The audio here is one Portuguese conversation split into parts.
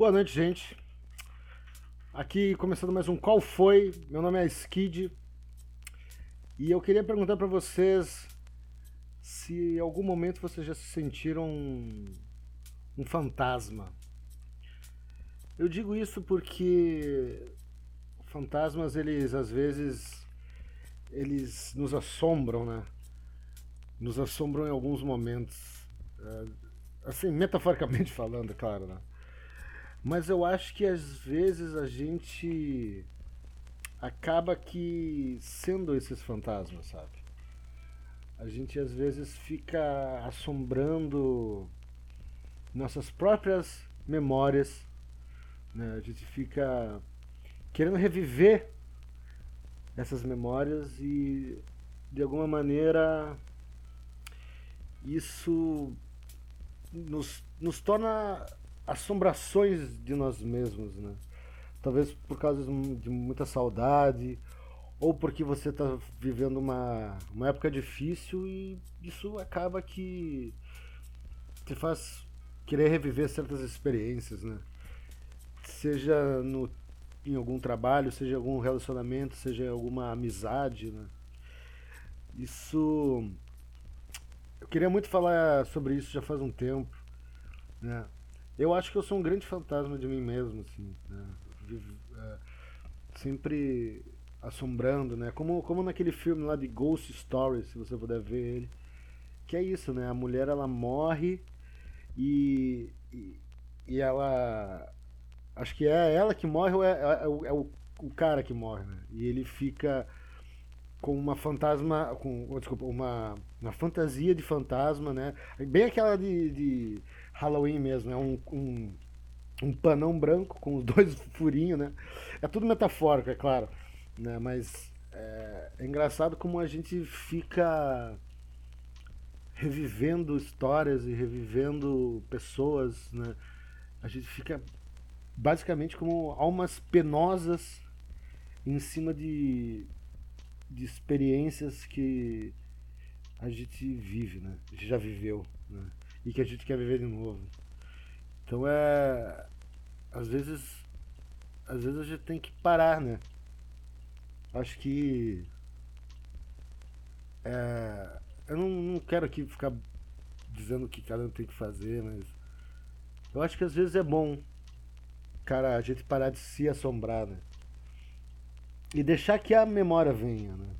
Boa noite, gente. Aqui começando mais um Qual Foi? Meu nome é Skid. E eu queria perguntar para vocês se em algum momento vocês já se sentiram um, fantasma. Eu digo isso porque fantasmas, eles às vezes eles nos assombram, né? Nos assombram em alguns momentos. É, assim, metaforicamente falando, é claro, né? Mas eu acho que às vezes a gente acaba que sendo esses fantasmas, sabe? A gente às vezes fica assombrando nossas próprias memórias, né? A gente fica querendo reviver essas memórias e de alguma maneira isso nos, nos torna assombrações de nós mesmos, né? Talvez por causa de muita saudade, ou porque você está vivendo uma, uma época difícil e isso acaba que te faz querer reviver certas experiências, né? Seja no, em algum trabalho, seja em algum relacionamento, seja em alguma amizade, né? Isso eu queria muito falar sobre isso já faz um tempo, né? Eu acho que eu sou um grande fantasma de mim mesmo, assim, né? Vivo, é, sempre assombrando, né? Como, como naquele filme lá de Ghost Stories, se você puder ver ele. Que é isso, né? A mulher ela morre e, e, e ela. Acho que é ela que morre ou é, é, é, o, é o, cara que morre, né? E ele fica com uma fantasma. com oh, Desculpa, uma, uma fantasia de fantasma, né? Bem aquela de, de Halloween mesmo, é um, um, um panão branco com os dois furinhos, né? É tudo metafórico, é claro, né? Mas é, é engraçado como a gente fica revivendo histórias e revivendo pessoas, né? A gente fica basicamente como almas penosas em cima de, de experiências que a gente vive, né? A gente já viveu, né? e que a gente quer viver de novo. Então é. Às vezes. Às vezes a gente tem que parar, né? Acho que. É, eu não, não quero aqui ficar dizendo o que cada um tem que fazer, mas. Eu acho que às vezes é bom, cara, a gente parar de se assombrar, né? E deixar que a memória venha, né?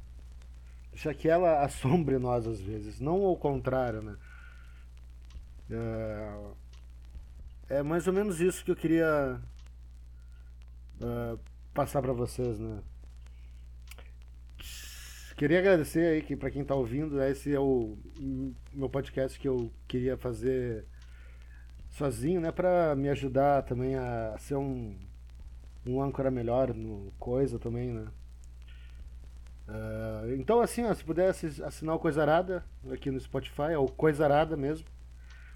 Deixar que ela assombre nós às vezes, não ao contrário, né? É, é mais ou menos isso que eu queria uh, passar para vocês, né? Queria agradecer aí que para quem está ouvindo, esse é o meu podcast que eu queria fazer sozinho, né, para me ajudar também a ser um um âncora melhor no coisa também, né? Uh, então assim, ó, se pudesse assinar o Coisa Arada aqui no Spotify, é o Coisa Arada mesmo.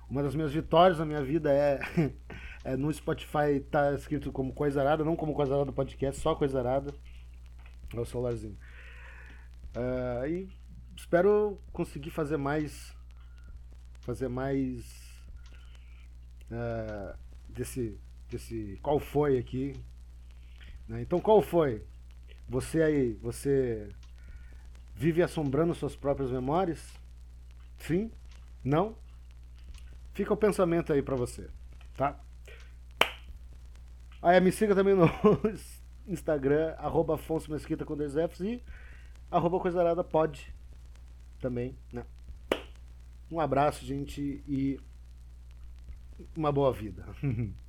Uma das minhas vitórias na minha vida é, é no Spotify tá escrito como Coisa Arada, não como Coisa Arada podcast, só Coisa Arada. É o celularzinho. Uh, e espero conseguir fazer mais. Fazer mais. Uh, desse, desse. Qual foi aqui. Né? Então, qual foi? Você aí, você vive assombrando suas próprias memórias? Sim? Não? Fica o pensamento aí pra você, tá? Aí me siga também no Instagram, arroba Afonso Mesquita com dois Fs e arroba Coisarada pode também, né? Um abraço, gente, e uma boa vida.